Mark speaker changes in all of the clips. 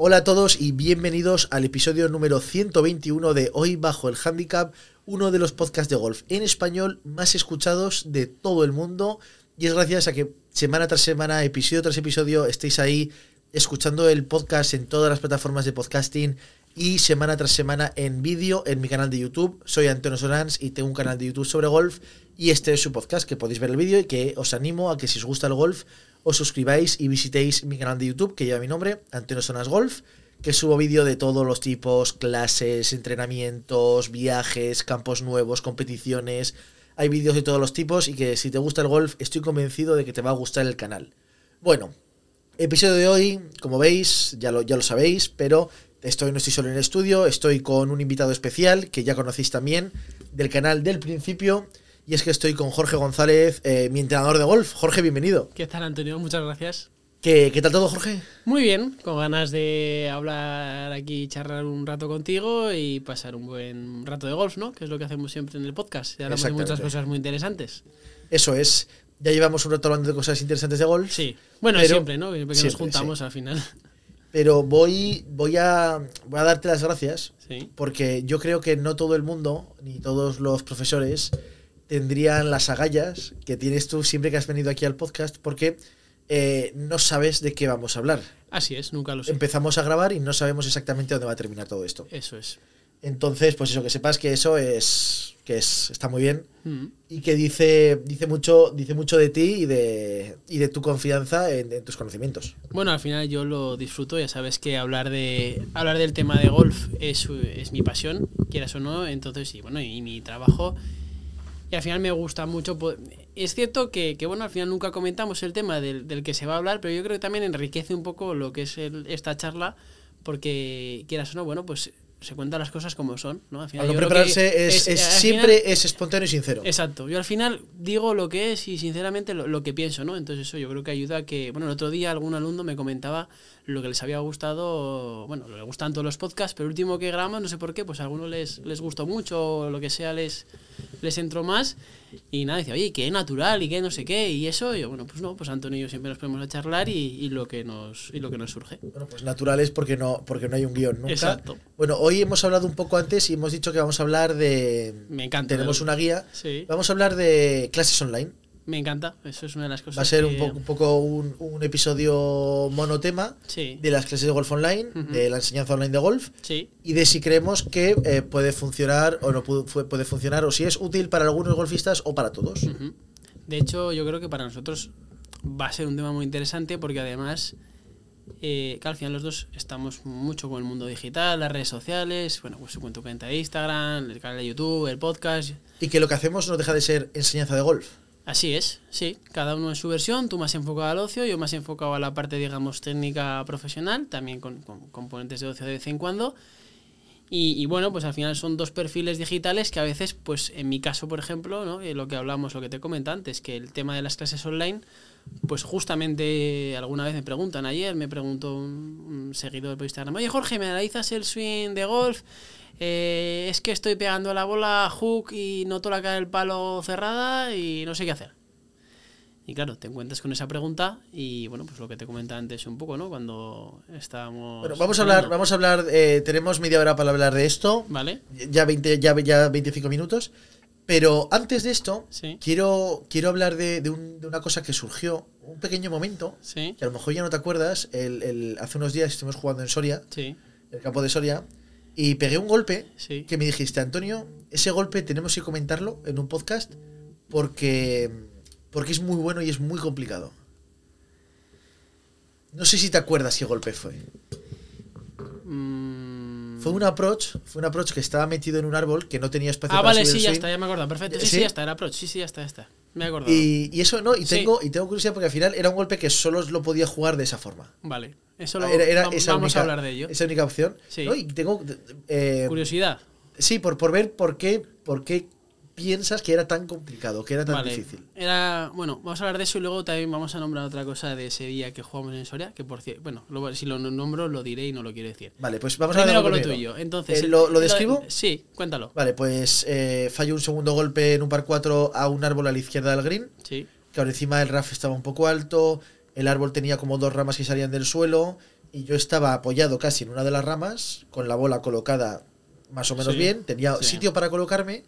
Speaker 1: Hola a todos y bienvenidos al episodio número 121 de Hoy Bajo el Handicap, uno de los podcasts de golf en español más escuchados de todo el mundo. Y es gracias a que semana tras semana, episodio tras episodio, estéis ahí escuchando el podcast en todas las plataformas de podcasting y semana tras semana en vídeo en mi canal de YouTube. Soy Antonio Solans y tengo un canal de YouTube sobre golf y este es su podcast que podéis ver el vídeo y que os animo a que si os gusta el golf os suscribáis y visitéis mi canal de YouTube que lleva mi nombre, Antonio Sonas Golf, que subo vídeo de todos los tipos, clases, entrenamientos, viajes, campos nuevos, competiciones. Hay vídeos de todos los tipos y que si te gusta el golf estoy convencido de que te va a gustar el canal. Bueno, episodio de hoy, como veis, ya lo, ya lo sabéis, pero estoy, no estoy solo en el estudio, estoy con un invitado especial que ya conocéis también del canal del principio. Y es que estoy con Jorge González, eh, mi entrenador de golf. Jorge, bienvenido.
Speaker 2: ¿Qué tal, Antonio? Muchas gracias.
Speaker 1: ¿Qué, ¿Qué, tal todo, Jorge?
Speaker 2: Muy bien, con ganas de hablar aquí, charlar un rato contigo y pasar un buen rato de golf, ¿no? Que es lo que hacemos siempre en el podcast. Y hablamos de muchas cosas muy interesantes.
Speaker 1: Eso es. Ya llevamos un rato hablando de cosas interesantes de golf.
Speaker 2: Sí. Bueno, siempre, ¿no? Siempre, nos juntamos sí. al final.
Speaker 1: Pero voy, voy, a, voy a darte las gracias. Sí. Porque yo creo que no todo el mundo, ni todos los profesores, tendrían las agallas que tienes tú siempre que has venido aquí al podcast, porque eh, no sabes de qué vamos a hablar.
Speaker 2: Así es, nunca lo sé.
Speaker 1: Empezamos a grabar y no sabemos exactamente dónde va a terminar todo esto.
Speaker 2: Eso es.
Speaker 1: Entonces, pues eso, que sepas que eso es. que es, está muy bien. Mm. Y que dice, dice mucho, dice mucho de ti y de, y de tu confianza en, en, tus conocimientos.
Speaker 2: Bueno, al final yo lo disfruto, ya sabes que hablar de. hablar del tema de golf es, es mi pasión, quieras o no. Entonces, sí, bueno, y mi trabajo y al final me gusta mucho. Es cierto que, que bueno, al final nunca comentamos el tema del, del, que se va a hablar, pero yo creo que también enriquece un poco lo que es el, esta charla, porque quieras o no, bueno, pues se cuentan las cosas como son, ¿no?
Speaker 1: Al final, Al prepararse es, es, es siempre final, es espontáneo y sincero.
Speaker 2: Exacto. Yo al final digo lo que es y sinceramente lo, lo, que pienso, ¿no? Entonces eso yo creo que ayuda a que, bueno, el otro día algún alumno me comentaba lo que les había gustado, bueno, le gustan todos los podcasts, pero el último que grabamos, no sé por qué, pues a algunos les, les gustó mucho o lo que sea les, les entró más y nada, decía, oye, qué natural y qué no sé qué, y eso, y yo, bueno, pues no, pues Antonio y yo siempre nos ponemos a charlar y, y, lo, que nos, y lo que nos surge.
Speaker 1: Bueno, pues natural es porque no, porque no hay un guion nunca.
Speaker 2: Exacto.
Speaker 1: Bueno, hoy hemos hablado un poco antes y hemos dicho que vamos a hablar de...
Speaker 2: Me encanta.
Speaker 1: Tenemos una guía.
Speaker 2: Sí.
Speaker 1: Vamos a hablar de clases online.
Speaker 2: Me encanta, eso es una de las cosas.
Speaker 1: Va a ser
Speaker 2: que...
Speaker 1: un, poco, un, poco un, un, episodio monotema
Speaker 2: sí.
Speaker 1: de las clases de golf online, uh -huh. de la enseñanza online de golf
Speaker 2: sí.
Speaker 1: y de si creemos que eh, puede funcionar o no puede, puede, funcionar o si es útil para algunos golfistas o para todos.
Speaker 2: Uh -huh. De hecho, yo creo que para nosotros va a ser un tema muy interesante porque además eh, que al final los dos estamos mucho con el mundo digital, las redes sociales, bueno, pues su cuenta de Instagram, el canal de YouTube, el podcast.
Speaker 1: Y que lo que hacemos no deja de ser enseñanza de golf.
Speaker 2: Así es, sí, cada uno en su versión, tú más enfocado al ocio, yo más enfocado a la parte, digamos, técnica profesional, también con, con componentes de ocio de vez en cuando. Y, bueno, pues al final son dos perfiles digitales que a veces, pues en mi caso, por ejemplo, ¿no? Eh, lo que hablamos, lo que te comenté antes, que el tema de las clases online, pues justamente alguna vez me preguntan, ayer me preguntó un, un seguidor por Instagram, oye Jorge, ¿me analizas el swing de golf? Eh, es que estoy pegando la bola hook y noto la cara del palo cerrada y no sé qué hacer. Y claro, te encuentras con esa pregunta y bueno, pues lo que te comentaba antes un poco, ¿no? Cuando estábamos...
Speaker 1: Bueno, vamos a hablar, vamos a hablar, eh, tenemos media hora para hablar de esto.
Speaker 2: Vale.
Speaker 1: Ya, 20, ya, ya 25 minutos. Pero antes de esto,
Speaker 2: sí.
Speaker 1: quiero, quiero hablar de, de, un, de, una cosa que surgió, un pequeño momento,
Speaker 2: sí.
Speaker 1: que a lo mejor ya no te acuerdas, el, el, hace unos días estuvimos jugando en Soria,
Speaker 2: sí.
Speaker 1: el campo de Soria, y pegué un golpe que me dijiste, Antonio, ese golpe tenemos que comentarlo en un podcast porque, porque es muy bueno y es muy complicado. No sé si te acuerdas qué golpe fue.
Speaker 2: Mm.
Speaker 1: Fue un approach, fue un approach que estaba metido en un árbol que no tenía espacio
Speaker 2: ah,
Speaker 1: para
Speaker 2: vale,
Speaker 1: subir
Speaker 2: sí,
Speaker 1: el
Speaker 2: ya está, ya me acuerdo, perfecto. Sí, sí,
Speaker 1: ¿Sí?
Speaker 2: ya está, el approach, sí, sí, ya está, ya está. Me he acordado.
Speaker 1: Y, y eso, ¿no? Y
Speaker 2: Sí.
Speaker 1: tengo, y tengo curiosidad porque al final era un golpe que solo lo podía jugar de esa forma.
Speaker 2: Vale, eso lo
Speaker 1: Era, era
Speaker 2: vamos,
Speaker 1: esa
Speaker 2: vamos
Speaker 1: única,
Speaker 2: a hablar de ello.
Speaker 1: Esa única opción.
Speaker 2: Sí.
Speaker 1: ¿no? Y tengo. eh,
Speaker 2: Curiosidad.
Speaker 1: sí, por, por ver por qué, por qué piensas que era tan complicado, que era tan
Speaker 2: Vale.
Speaker 1: difícil.
Speaker 2: Era, bueno, vamos a hablar de eso y luego también vamos a nombrar otra cosa de ese día que jugamos en Soria, que por cierto, bueno, lo- si lo nombro lo diré y no lo quiero decir.
Speaker 1: Vale, pues vamos a hablar de
Speaker 2: lo tuyo. Entonces,
Speaker 1: Eh, ¿lo- lo describo?
Speaker 2: sí, cuéntalo.
Speaker 1: Vale, pues eh, fallo un segundo golpe en un par 4 a un árbol a la izquierda del green.
Speaker 2: Sí,
Speaker 1: que ahora encima el RAF estaba un poco alto, el árbol tenía como dos ramas que salían del suelo, y yo estaba apoyado casi en una de las ramas, con la bola colocada más o menos
Speaker 2: Sí,
Speaker 1: bien, tenía
Speaker 2: sí.
Speaker 1: sitio para colocarme,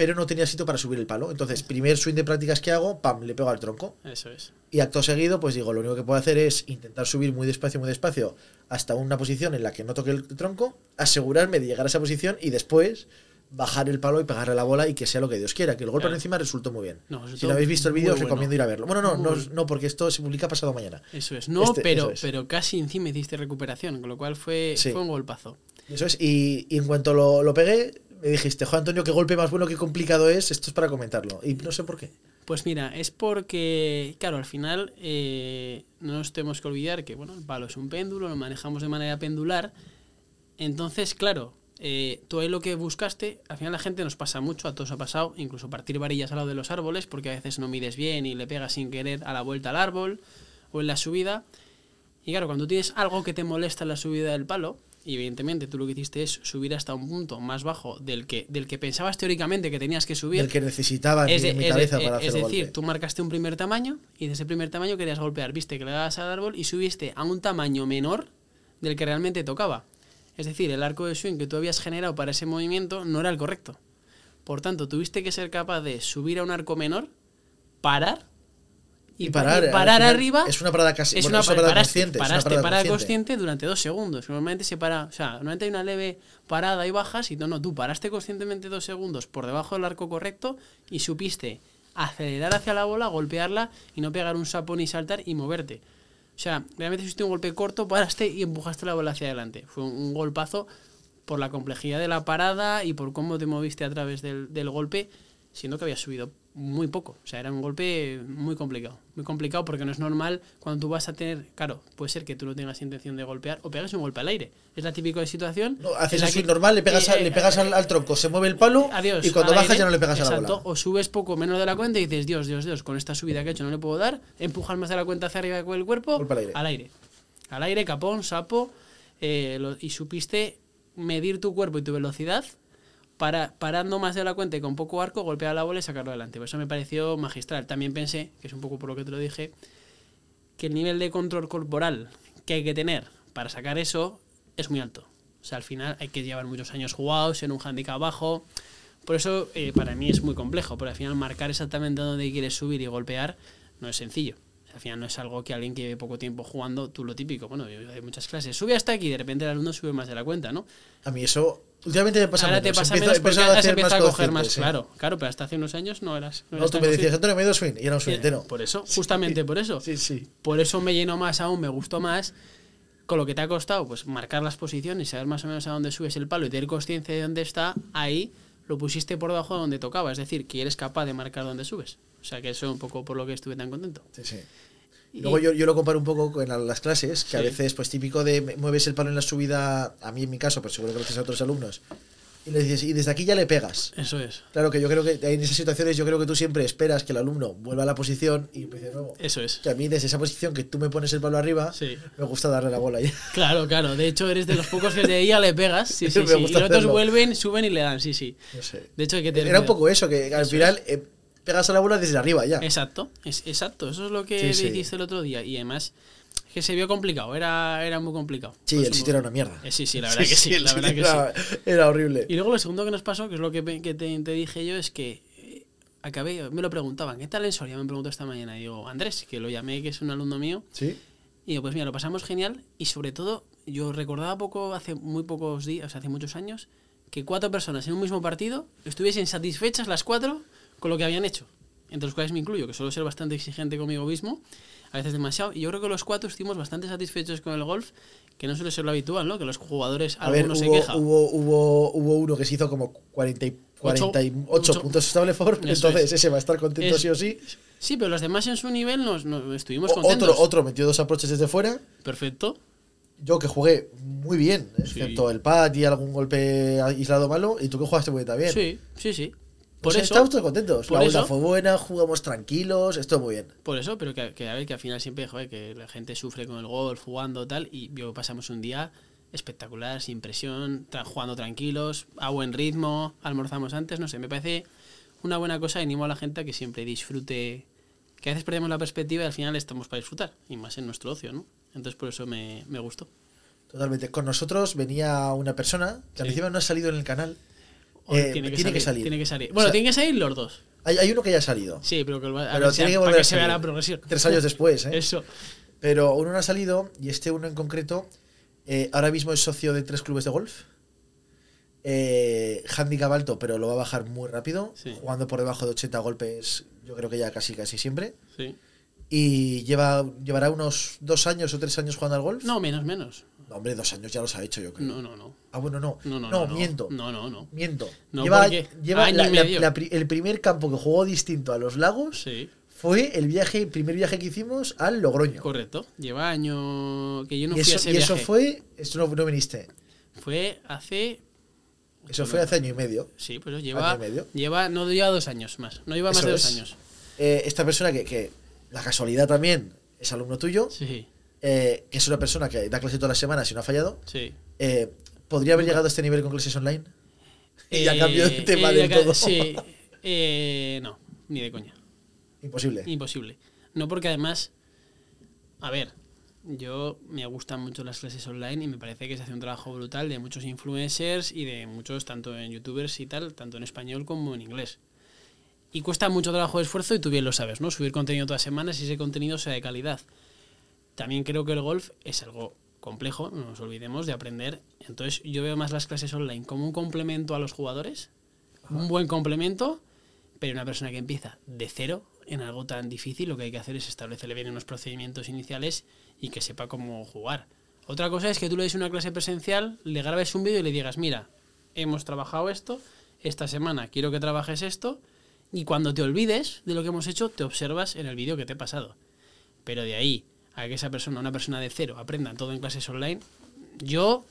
Speaker 1: pero no tenía sitio para subir el palo. Entonces, primer swing de prácticas que hago, pam, le pego al tronco.
Speaker 2: Eso es.
Speaker 1: Y acto seguido, pues digo, lo único que puedo hacer es intentar subir muy despacio, muy despacio, hasta una posición en la que no toque el tronco, asegurarme de llegar a esa posición y después bajar el palo y pegarle la bola y que sea lo que Dios quiera. Que el golpe
Speaker 2: Claro.
Speaker 1: por encima resultó muy bien.
Speaker 2: No,
Speaker 1: si no habéis visto el vídeo, os
Speaker 2: bueno.
Speaker 1: recomiendo ir a verlo. Bueno, no, no, no, porque esto se publica pasado mañana.
Speaker 2: Eso es. No,
Speaker 1: Este-
Speaker 2: pero,
Speaker 1: es.
Speaker 2: pero casi encima hiciste recuperación, con lo cual fue,
Speaker 1: Sí.
Speaker 2: fue un golpazo.
Speaker 1: Eso es. Y, y en cuanto lo, lo pegué, me dijiste, Juan Antonio, qué golpe más bueno, qué complicado es. Esto es para comentarlo. Y no sé por qué.
Speaker 2: Pues mira, es porque, claro, al final eh, no nos tenemos que olvidar que, bueno, el palo es un péndulo, lo manejamos de manera pendular. Entonces, claro, eh, tú ahí lo que buscaste, al final la gente nos pasa mucho, a todos ha pasado, incluso partir varillas al lado de los árboles, porque a veces no mides bien y le pegas sin querer a la vuelta al árbol o en la subida. Y claro, cuando tienes algo que te molesta en la subida del palo, y evidentemente tú lo que hiciste es subir hasta un punto más bajo del que, del que pensabas teóricamente que tenías que subir.
Speaker 1: El que necesitaba
Speaker 2: Es,
Speaker 1: mi,
Speaker 2: de- es
Speaker 1: cabeza
Speaker 2: eh,
Speaker 1: para
Speaker 2: es
Speaker 1: hacer el
Speaker 2: decir,
Speaker 1: golpe.
Speaker 2: tú marcaste un primer tamaño y de ese primer tamaño querías golpear, viste que le dabas al árbol y subiste a un tamaño menor del que realmente tocaba. Es decir, el arco de swing que tú habías generado para ese movimiento no era el correcto. Por tanto, tuviste que ser capaz de subir a un arco menor, parar
Speaker 1: Y parar, al
Speaker 2: parar
Speaker 1: final
Speaker 2: arriba.
Speaker 1: es una parada casi-
Speaker 2: es
Speaker 1: bueno,
Speaker 2: una,
Speaker 1: parada
Speaker 2: paraste,
Speaker 1: consciente,
Speaker 2: paraste
Speaker 1: parada
Speaker 2: parada
Speaker 1: consciente.
Speaker 2: consciente durante dos segundos. Normalmente se para, o sea, normalmente hay una leve parada y bajas y no, no, tú paraste conscientemente dos segundos por debajo del arco correcto y supiste acelerar hacia la bola, golpearla y no pegar un sapo ni saltar y moverte. O sea, realmente hiciste un golpe corto, paraste y empujaste la bola hacia adelante. Fue un, un golpazo por la complejidad de la parada y por cómo te moviste a través del, del golpe, siendo que habías subido muy poco. O sea, era un golpe muy complicado. Muy complicado porque no es normal cuando tú vas a tener. Claro, puede ser que tú no tengas intención de golpear o pegas un golpe al aire. Es la típica situación.
Speaker 1: No, haces
Speaker 2: que-
Speaker 1: normal, le pegas,
Speaker 2: eh,
Speaker 1: a-
Speaker 2: eh,
Speaker 1: le pegas al, al tronco, se mueve el palo
Speaker 2: Adiós.
Speaker 1: y cuando bajas
Speaker 2: aire.
Speaker 1: ya no le pegas a la
Speaker 2: Exacto,
Speaker 1: bola.
Speaker 2: O subes poco menos de la cuenta y dices, Dios, Dios, Dios, con esta subida que he hecho no le puedo dar. Empujas más de la cuenta hacia arriba con el cuerpo.
Speaker 1: Golpe al aire.
Speaker 2: Al aire. Al aire, capón, sapo. eh, lo- y supiste medir tu cuerpo y tu velocidad para, parando más de la cuenta y con poco arco, golpear la bola y sacarlo adelante. Por eso me pareció magistral. También pensé, que es un poco por lo que te lo dije, que el nivel de control corporal que hay que tener para sacar eso es muy alto. O sea, al final hay que llevar muchos años jugados en un handicap bajo. Por eso eh, para mí es muy complejo, porque al final marcar exactamente dónde quieres subir y golpear no es sencillo. Al final no es algo que alguien que lleve poco tiempo jugando, tú lo típico. Bueno, yo hay muchas clases. Sube hasta aquí y de repente el alumno sube más de la cuenta, ¿no?
Speaker 1: A mí eso últimamente me pasa
Speaker 2: ahora
Speaker 1: menos.
Speaker 2: te pasa
Speaker 1: Empiezo-
Speaker 2: menos porque ahora se
Speaker 1: hacer
Speaker 2: empieza a coger más.
Speaker 1: sí.
Speaker 2: Claro, claro, pero hasta hace unos años no eras. No,
Speaker 1: No,
Speaker 2: eras
Speaker 1: tú me decías. Antonio, medio swing, y era un swing entero.
Speaker 2: Por eso, justamente por eso.
Speaker 1: Sí, sí.
Speaker 2: Por eso me llenó más aún, me gustó más con lo que te ha costado, pues marcar las posiciones, saber más o menos a dónde subes el palo y tener conciencia de dónde está, ahí lo pusiste por debajo de donde tocaba, es decir, que eres capaz de marcar dónde subes. O sea que eso es un poco por lo que estuve tan contento.
Speaker 1: Sí, sí.
Speaker 2: Y-
Speaker 1: Luego yo, yo lo comparo un poco con la- las clases, que a veces, pues típico de mueves el palo en la subida, a mí en mi caso, pero seguro que lo haces a otros alumnos, y le dices, y desde aquí ya le pegas.
Speaker 2: Eso es,
Speaker 1: Claro que yo creo que en esas situaciones yo creo que tú siempre esperas que el alumno vuelva a la posición y empiece de nuevo.
Speaker 2: eso es.
Speaker 1: Que a mí desde esa posición que tú me pones el palo arriba,
Speaker 2: Sí.
Speaker 1: me gusta darle la bola ya.
Speaker 2: Claro, claro. De hecho, eres de los pocos que de ahí ya le pegas. Sí, sí, sí. Y los otros vuelven, suben y le dan, sí, sí.
Speaker 1: No sé.
Speaker 2: De hecho, hay que tener
Speaker 1: Era un poco eso, que al
Speaker 2: Eso
Speaker 1: final eh, pegas a la bola desde arriba ya.
Speaker 2: Exacto, es, exacto. Eso es lo que
Speaker 1: Sí,
Speaker 2: dijiste el otro día. Y además, que se vio complicado, era, era muy complicado.
Speaker 1: Sí,
Speaker 2: Pues
Speaker 1: el sitio era una mierda.
Speaker 2: Eh, sí, sí, la verdad que sí, la verdad que sí.
Speaker 1: era, era horrible.
Speaker 2: Y luego lo segundo que nos pasó, que es lo que, que te, te dije yo, es que eh, acabé, me lo preguntaban, ¿qué tal en Soria? Me preguntó esta mañana. Y digo, Andrés, que lo llamé, que es un alumno mío.
Speaker 1: Sí.
Speaker 2: Y digo, pues mira, lo pasamos genial. Y sobre todo, yo recordaba poco, hace muy pocos días, o sea, hace muchos años, que cuatro personas en un mismo partido estuviesen satisfechas las cuatro con lo que habían hecho. Entre los cuales me incluyo, que suelo ser bastante exigente conmigo mismo, a veces demasiado. Y yo creo que los cuatro estuvimos bastante satisfechos con el golf, que no suele ser lo habitual, ¿no? Que los jugadores,
Speaker 1: A ver,
Speaker 2: algunos se
Speaker 1: hubo,
Speaker 2: quejan.
Speaker 1: hubo, hubo, hubo uno que se hizo como 40 y- 48
Speaker 2: ocho.
Speaker 1: puntos estable for,
Speaker 2: Eso
Speaker 1: entonces
Speaker 2: es.
Speaker 1: ese va a estar contento
Speaker 2: Es-
Speaker 1: sí o sí.
Speaker 2: Sí, pero los demás en su nivel nos, nos estuvimos
Speaker 1: O-
Speaker 2: contentos.
Speaker 1: otro, otro metió dos aproches desde fuera.
Speaker 2: Perfecto.
Speaker 1: Yo que jugué muy bien, excepto el pad y algún golpe aislado malo, y tú que jugaste muy bien también.
Speaker 2: Sí, sí, sí.
Speaker 1: Por
Speaker 2: Por eso,
Speaker 1: estamos todos contentos.
Speaker 2: por
Speaker 1: La
Speaker 2: eso-
Speaker 1: fue buena, jugamos tranquilos, esto muy bien.
Speaker 2: Por eso, pero que, que a ver, que al final siempre, joder, que la gente sufre con el golf, jugando tal, y yo pasamos un día espectacular, sin presión, tra- jugando tranquilos, a buen ritmo, almorzamos antes, no sé, me parece una buena cosa y animo a la gente a que siempre disfrute que a veces perdemos la perspectiva y al final estamos para disfrutar, y más en nuestro ocio, ¿no? Entonces por eso me, me gustó.
Speaker 1: Totalmente. Con nosotros venía una persona que al encima no ha salido en el canal. Eh, tiene que salir.
Speaker 2: Tiene que salir.
Speaker 1: O
Speaker 2: Bueno,
Speaker 1: sea-
Speaker 2: tienen que salir los dos.
Speaker 1: Hay, hay uno que ya ha salido.
Speaker 2: Sí, pero que, va-
Speaker 1: Pero tiene que
Speaker 2: para
Speaker 1: volver
Speaker 2: que
Speaker 1: a
Speaker 2: se vea
Speaker 1: salir.
Speaker 2: la progresión.
Speaker 1: Tres años después, ¿eh?
Speaker 2: Eso.
Speaker 1: Pero uno no ha salido y este uno en concreto eh, ahora mismo es socio de tres clubes de golf. Eh, handicap alto, pero lo va a bajar muy rápido.
Speaker 2: Sí.
Speaker 1: Jugando por debajo de 80 golpes, yo creo que ya casi casi siempre.
Speaker 2: Sí.
Speaker 1: Y lleva llevará unos dos años o tres años jugando al golf.
Speaker 2: No, menos, menos.
Speaker 1: No, hombre, dos años ya los ha hecho, yo creo.
Speaker 2: No, no, no.
Speaker 1: Ah, bueno, no.
Speaker 2: No, no,
Speaker 1: no,
Speaker 2: no.
Speaker 1: miento.
Speaker 2: No, no, no.
Speaker 1: Miento.
Speaker 2: No,
Speaker 1: lleva lleva la- la- la el primer campo que jugó distinto a los lagos
Speaker 2: Sí,
Speaker 1: fue el viaje, el primer viaje que hicimos al Logroño.
Speaker 2: correcto. Lleva año que yo no
Speaker 1: y
Speaker 2: fui a
Speaker 1: eso,
Speaker 2: ese
Speaker 1: y eso fue. Esto no, no viniste.
Speaker 2: Fue hace.
Speaker 1: Eso fue hace año y medio.
Speaker 2: Sí, pues lleva.
Speaker 1: Año y medio.
Speaker 2: Lleva, no lleva dos años más. No lleva más
Speaker 1: Eso
Speaker 2: de dos
Speaker 1: es.
Speaker 2: años.
Speaker 1: Eh, esta persona que, que la casualidad también es alumno tuyo,
Speaker 2: Sí,
Speaker 1: eh, que es una persona que da clase todas las semanas y no ha fallado,
Speaker 2: sí.
Speaker 1: eh, ¿podría haber llegado a este nivel con clases online? Y ya
Speaker 2: Eh,
Speaker 1: cambio de tema
Speaker 2: eh,
Speaker 1: del todo.
Speaker 2: Sí. Eh, no, ni de coña.
Speaker 1: Imposible.
Speaker 2: Imposible. No porque además, a ver, yo me gustan mucho las clases online y me parece que se hace un trabajo brutal de muchos influencers y de muchos, tanto en youtubers y tal, tanto en español como en inglés. Y cuesta mucho trabajo de esfuerzo y tú bien lo sabes, ¿no? Subir contenido todas las semanas y ese contenido sea de calidad. También creo que el golf es algo complejo, no nos olvidemos de aprender. Entonces yo veo más las clases online como un complemento a los jugadores, un buen complemento, pero una persona que empieza de cero en algo tan difícil, lo que hay que hacer es establecerle bien unos procedimientos iniciales y que sepa cómo jugar. Otra cosa es que tú le des una clase presencial, le grabes un vídeo y le digas, mira, hemos trabajado esto, esta semana quiero que trabajes esto, y cuando te olvides de lo que hemos hecho, te observas en el vídeo que te he pasado. Pero de ahí a que esa persona, una persona de cero, aprenda todo en clases online, yo,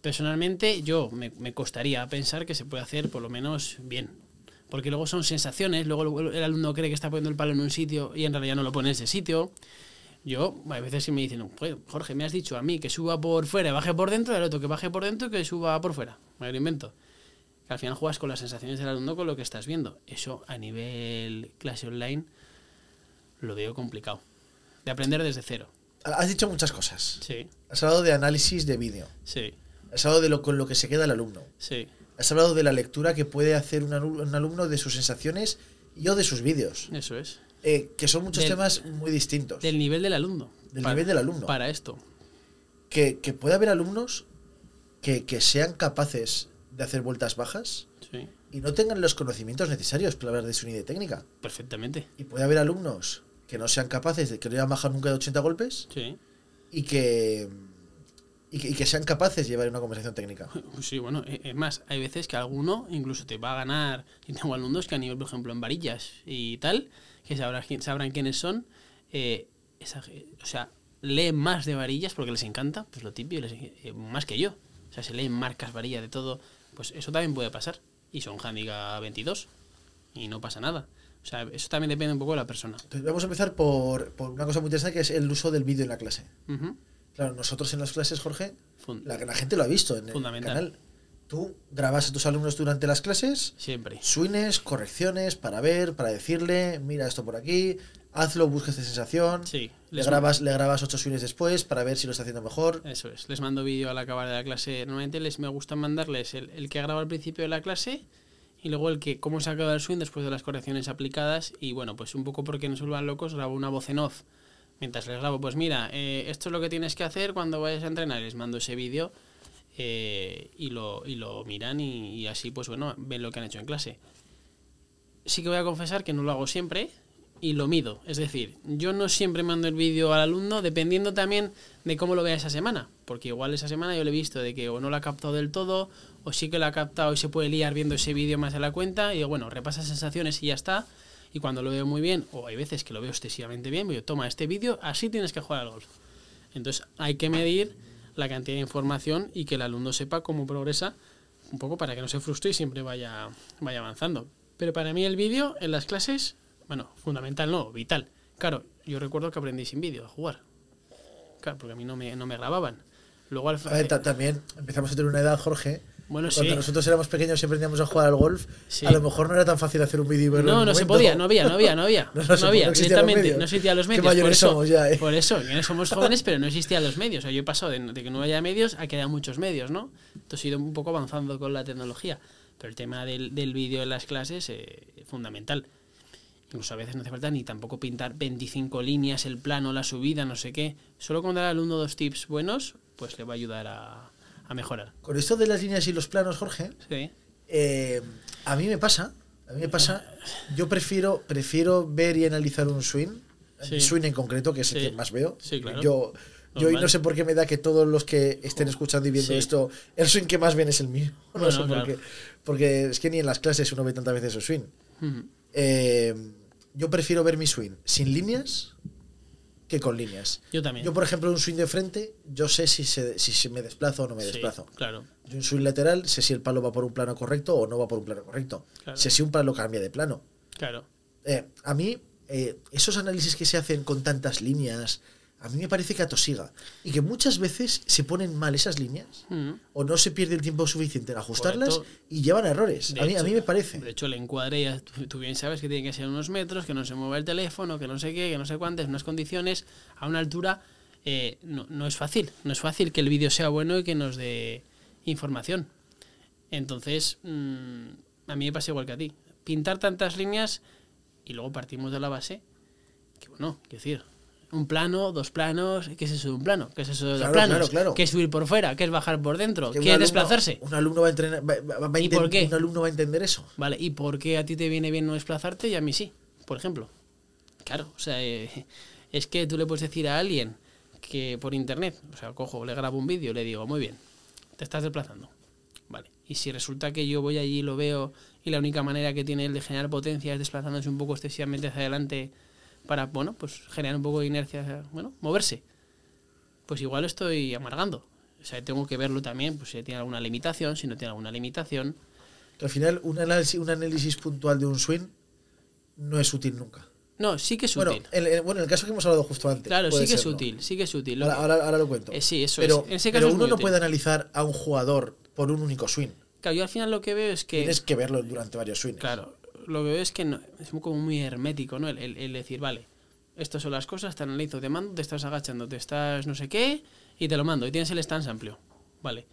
Speaker 2: personalmente, yo me, costaría pensar que se puede hacer por lo menos bien. Porque luego son sensaciones, luego el alumno cree que está poniendo el palo en un sitio y en realidad no lo pone en ese sitio. Yo, a veces sí me dicen, "Joder, Jorge, me has dicho a mí que suba por fuera baje por dentro, y al otro que baje por dentro y que suba por fuera. Me lo invento. Que al final juegas con las sensaciones del alumno con lo que estás viendo. Eso a nivel clase online lo veo complicado. De aprender desde cero.
Speaker 1: Has dicho muchas cosas.
Speaker 2: Sí,
Speaker 1: Has hablado de análisis de vídeo.
Speaker 2: sí,
Speaker 1: Has hablado de lo con lo que se queda el alumno.
Speaker 2: sí.
Speaker 1: Has hablado de la lectura que puede hacer un, alu- un alumno de sus sensaciones y o de sus vídeos.
Speaker 2: Eso es.
Speaker 1: Eh, que son muchos
Speaker 2: Del-
Speaker 1: temas muy distintos.
Speaker 2: Del nivel del alumno.
Speaker 1: Del nivel del alumno.
Speaker 2: Para esto.
Speaker 1: Que, que puede haber alumnos que, que sean capaces de hacer vueltas bajas
Speaker 2: Sí,
Speaker 1: y no tengan los conocimientos necesarios para hablar de su unidad técnica.
Speaker 2: perfectamente.
Speaker 1: Y puede haber alumnos que no sean capaces de que no hayan bajado nunca de 80 golpes
Speaker 2: Sí.
Speaker 1: y que, y que, y que sean capaces de llevar una conversación técnica.
Speaker 2: Sí, bueno, e- es más, hay veces que alguno incluso te va a ganar, y tengo alumnos que a nivel, por ejemplo, en varillas y tal, que sabrán, sabrán quiénes son, eh, esa o sea, leen más de varillas porque les encanta, pues lo típico, les- eh, más que yo. O sea, se leen marcas, varillas, de todo, pues eso también puede pasar. Y son handicap 22 y no pasa nada. O sea, eso también depende un poco de la persona.
Speaker 1: Entonces, vamos a empezar por, por una cosa muy interesante que es el uso del vídeo en la clase. Claro, nosotros en las clases, Jorge, la, la gente lo ha visto en el
Speaker 2: Fundamental.
Speaker 1: canal. Tú grabas a tus alumnos durante las clases,
Speaker 2: Siempre.
Speaker 1: swings, correcciones, para ver, para decirle, mira esto por aquí, hazlo, busca esta sensación.
Speaker 2: Sí.
Speaker 1: Le grabas, le grabas ocho swings después para ver si lo está haciendo mejor.
Speaker 2: Eso es, les mando vídeo al acabar de la clase. Normalmente les me gusta mandarles el, el que graba al principio de la clase y luego el que cómo se acaba el swing después de las correcciones aplicadas. Y bueno, pues un poco porque no se vuelvan locos, grabo una voz en off. Mientras les grabo, pues mira, eh, esto es lo que tienes que hacer cuando vayas a entrenar. Les mando ese vídeo eh, y, lo, y lo miran y, y así, pues bueno, ven lo que han hecho en clase. Sí que voy a confesar que no lo hago siempre y lo mido. Es decir, yo no siempre mando el vídeo al alumno dependiendo también de cómo lo vea esa semana. Porque igual esa semana yo le he visto de que o no lo ha captado del todo o sí que lo ha captado y se puede liar viendo ese vídeo más de la cuenta. Y bueno, repasa sensaciones y ya está. Y cuando lo veo muy bien, o hay veces que lo veo excesivamente bien, yo toma este vídeo, así tienes que jugar al golf. Entonces hay que medir la cantidad de información y que el alumno sepa cómo progresa un poco para que no se frustre y siempre vaya, vaya avanzando. Pero para mí el vídeo en las clases, bueno, fundamental no, vital. Claro, yo recuerdo que aprendí sin vídeo a jugar. Claro, porque a mí no me, no me grababan. Luego al
Speaker 1: A ver, ta- también empezamos a tener una edad, Jorge,
Speaker 2: Bueno,
Speaker 1: Cuando
Speaker 2: sí.
Speaker 1: nosotros éramos pequeños y aprendíamos a jugar al golf,
Speaker 2: Sí.
Speaker 1: a lo mejor no era tan fácil hacer un vídeo y verlo
Speaker 2: No, no se podía, no había, no había, no había.
Speaker 1: No,
Speaker 2: No,
Speaker 1: no
Speaker 2: había,
Speaker 1: no existían los medios. Qué
Speaker 2: por
Speaker 1: mayores
Speaker 2: eso,
Speaker 1: somos ya, ¿eh?
Speaker 2: por eso, que somos jóvenes, pero no existían los medios. O sea, yo he pasado de, de que no haya medios a que haya muchos medios, ¿no? Entonces he ido un poco avanzando con la tecnología. Pero el tema del, del vídeo en las clases eh, es fundamental. Incluso a veces no hace falta ni tampoco pintar 25 líneas, el plano, la subida, no sé qué. Solo con dar al alumno dos tips buenos, pues le va a ayudar a, a mejorar.
Speaker 1: Con esto de las líneas y los planos, Jorge,
Speaker 2: Sí.
Speaker 1: eh, a mí me pasa, a mí me pasa, yo prefiero, prefiero ver y analizar un swing,
Speaker 2: Sí.
Speaker 1: un swing en concreto, que es el que más veo.
Speaker 2: Sí, claro.
Speaker 1: Yo, yo
Speaker 2: Normal.
Speaker 1: no sé por qué me da que todos los que estén escuchando y viendo
Speaker 2: Sí.
Speaker 1: esto, el swing que más ven es el mío. No
Speaker 2: Bueno,
Speaker 1: sé por
Speaker 2: claro.
Speaker 1: qué. Porque es que ni en las clases uno ve tantas veces el swing. Eh, yo prefiero ver mi swing sin líneas que con líneas.
Speaker 2: Yo también.
Speaker 1: Yo, por ejemplo, un swing de frente, yo sé si se, si me desplazo o no me
Speaker 2: Sí,
Speaker 1: desplazo.
Speaker 2: Claro.
Speaker 1: Yo un swing lateral sé si el palo va por un plano correcto o no va por un plano correcto.
Speaker 2: Claro.
Speaker 1: Sé si un palo cambia de plano.
Speaker 2: Claro.
Speaker 1: Eh, a mí, eh, esos análisis que se hacen con tantas líneas, a mí me parece que atosiga. Y que muchas veces se ponen mal esas líneas
Speaker 2: Ujú.
Speaker 1: o no se pierde el tiempo suficiente en ajustarlas
Speaker 2: Correcto.
Speaker 1: y llevan a errores. A mí, a mí me parece.
Speaker 2: De hecho, el encuadre, ya tú, tú bien sabes que tiene que ser unos metros, que no se mueva el teléfono, que no sé qué, que no sé cuántas, unas condiciones, a una altura. eh, no, no es fácil. No es fácil que el vídeo sea bueno y que nos dé información. Entonces, mm, a mí me pasa igual que a ti. Pintar tantas líneas y luego partimos de la base que, bueno, quiero decir, un plano, dos planos, ¿qué es eso de un plano? ¿Qué es eso de dos
Speaker 1: Claro,
Speaker 2: planos?
Speaker 1: claro, claro.
Speaker 2: ¿Qué es subir por fuera? ¿Qué es bajar por dentro? ¿Qué es
Speaker 1: alumno-
Speaker 2: desplazarse?
Speaker 1: Un alumno va a entrenar, va, va- va a
Speaker 2: ¿Y por qué?
Speaker 1: Un alumno va a entender eso.
Speaker 2: Vale, ¿y por qué a ti te viene bien no desplazarte y a mí sí? Por ejemplo. Claro, o sea, eh, es que tú le puedes decir a alguien que por internet, o sea, cojo, le grabo un vídeo, le digo, muy bien, te estás desplazando. Vale. Y si resulta que yo voy allí y lo veo y la única manera que tiene él de generar potencia es desplazándose un poco excesivamente hacia adelante para, bueno, pues generar un poco de inercia, bueno, moverse. Pues igual estoy amargando. O sea, tengo que verlo también, pues si tiene alguna limitación, si no tiene alguna limitación.
Speaker 1: Al final, un análisis, un análisis puntual de un swing no es útil nunca.
Speaker 2: No, sí que es
Speaker 1: Bueno,
Speaker 2: útil.
Speaker 1: en, en- bueno, en el caso que hemos hablado justo antes.
Speaker 2: Claro, sí que es
Speaker 1: serlo.
Speaker 2: útil, sí que es útil.
Speaker 1: Ahora, ahora, ahora lo cuento.
Speaker 2: Eh, sí, eso
Speaker 1: pero,
Speaker 2: es. En ese
Speaker 1: pero
Speaker 2: caso es
Speaker 1: uno
Speaker 2: muy
Speaker 1: no
Speaker 2: útil.
Speaker 1: puede analizar a un jugador por un único swing.
Speaker 2: Claro, yo al final lo que veo es que.
Speaker 1: Tienes que verlo durante varios swings.
Speaker 2: Claro, lo que veo es que no- es como muy hermético, ¿no? El, el- el decir, vale, estas son las cosas, te analizo, te mando, te estás agachando, te estás no sé qué, y te lo mando, y tienes el stance amplio. Vale.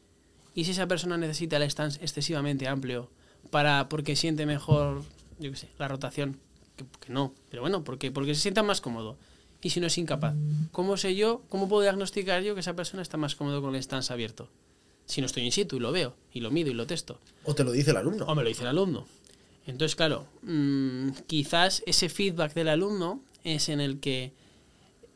Speaker 2: Y si esa persona necesita el stance excesivamente amplio para porque siente mejor, yo qué sé, la rotación, que, que no, pero bueno, porque, porque se sienta más cómodo. Y si no es incapaz, ¿cómo sé yo, cómo puedo diagnosticar yo que esa persona está más cómodo con el stance abierto? Si no estoy in situ y lo veo, y lo mido y lo testo.
Speaker 1: O te lo dice el alumno.
Speaker 2: O me lo dice el alumno. Entonces, claro, mm, quizás ese feedback del alumno es en el que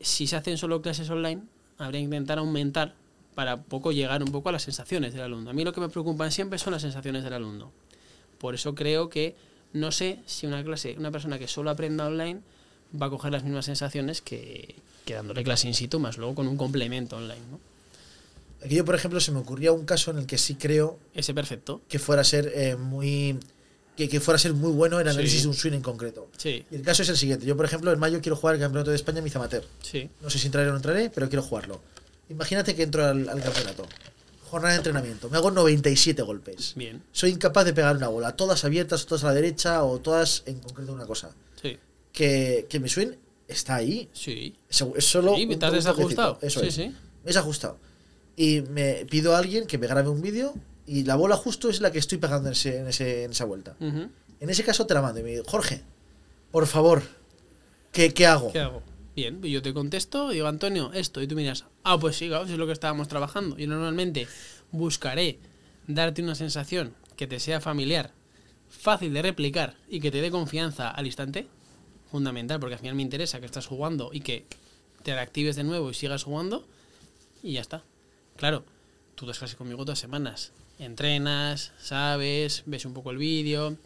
Speaker 2: si se hacen solo clases online, habría que intentar aumentar para poco llegar un poco a las sensaciones del alumno. A mí lo que me preocupan siempre son las sensaciones del alumno. Por eso creo que no sé si una clase, una persona que solo aprenda online va a coger las mismas sensaciones que, que dándole clase in situ, más luego con un complemento online. ¿no?
Speaker 1: Aquí yo, por ejemplo, se me ocurría un caso en el que sí creo
Speaker 2: Ese perfecto.
Speaker 1: que fuera a ser eh, muy. Que, que fuera a ser muy bueno el análisis
Speaker 2: Sí.
Speaker 1: de un swing en concreto.
Speaker 2: Sí,
Speaker 1: Y el caso es el siguiente. Yo, por ejemplo, en mayo quiero jugar el Campeonato de España en mi amateur.
Speaker 2: sí.
Speaker 1: No sé si entraré o no entraré, pero quiero jugarlo. Imagínate que entro al, al campeonato. Jornada de entrenamiento. Me hago 97 golpes.
Speaker 2: Bien.
Speaker 1: Soy incapaz de pegar una bola. Todas abiertas, todas a la derecha o todas en concreto una cosa.
Speaker 2: Sí.
Speaker 1: Que, que mi swing está ahí.
Speaker 2: Sí.
Speaker 1: Es, es solo.
Speaker 2: Sí,
Speaker 1: un-
Speaker 2: te has desajustado.
Speaker 1: Eso
Speaker 2: Sí,
Speaker 1: es.
Speaker 2: sí.
Speaker 1: Me he desajustado. Y me pido a alguien que me grabe un vídeo y la bola justo es la que estoy pegando en, ese- en, ese- en esa vuelta. En ese caso te la mando y me digo, Jorge, por favor, ¿qué, qué hago?
Speaker 2: ¿Qué hago? Bien, y yo te contesto, digo, Antonio, esto, y tú miras, ah, pues sí, claro, eso es lo que estábamos trabajando. Yo normalmente buscaré darte una sensación que te sea familiar, fácil de replicar y que te dé confianza al instante. Fundamental, porque al final me interesa que estás jugando y que te reactives de nuevo y sigas jugando, y ya está. Claro, tú das clases conmigo todas semanas. Entrenas, sabes, ves un poco el vídeo.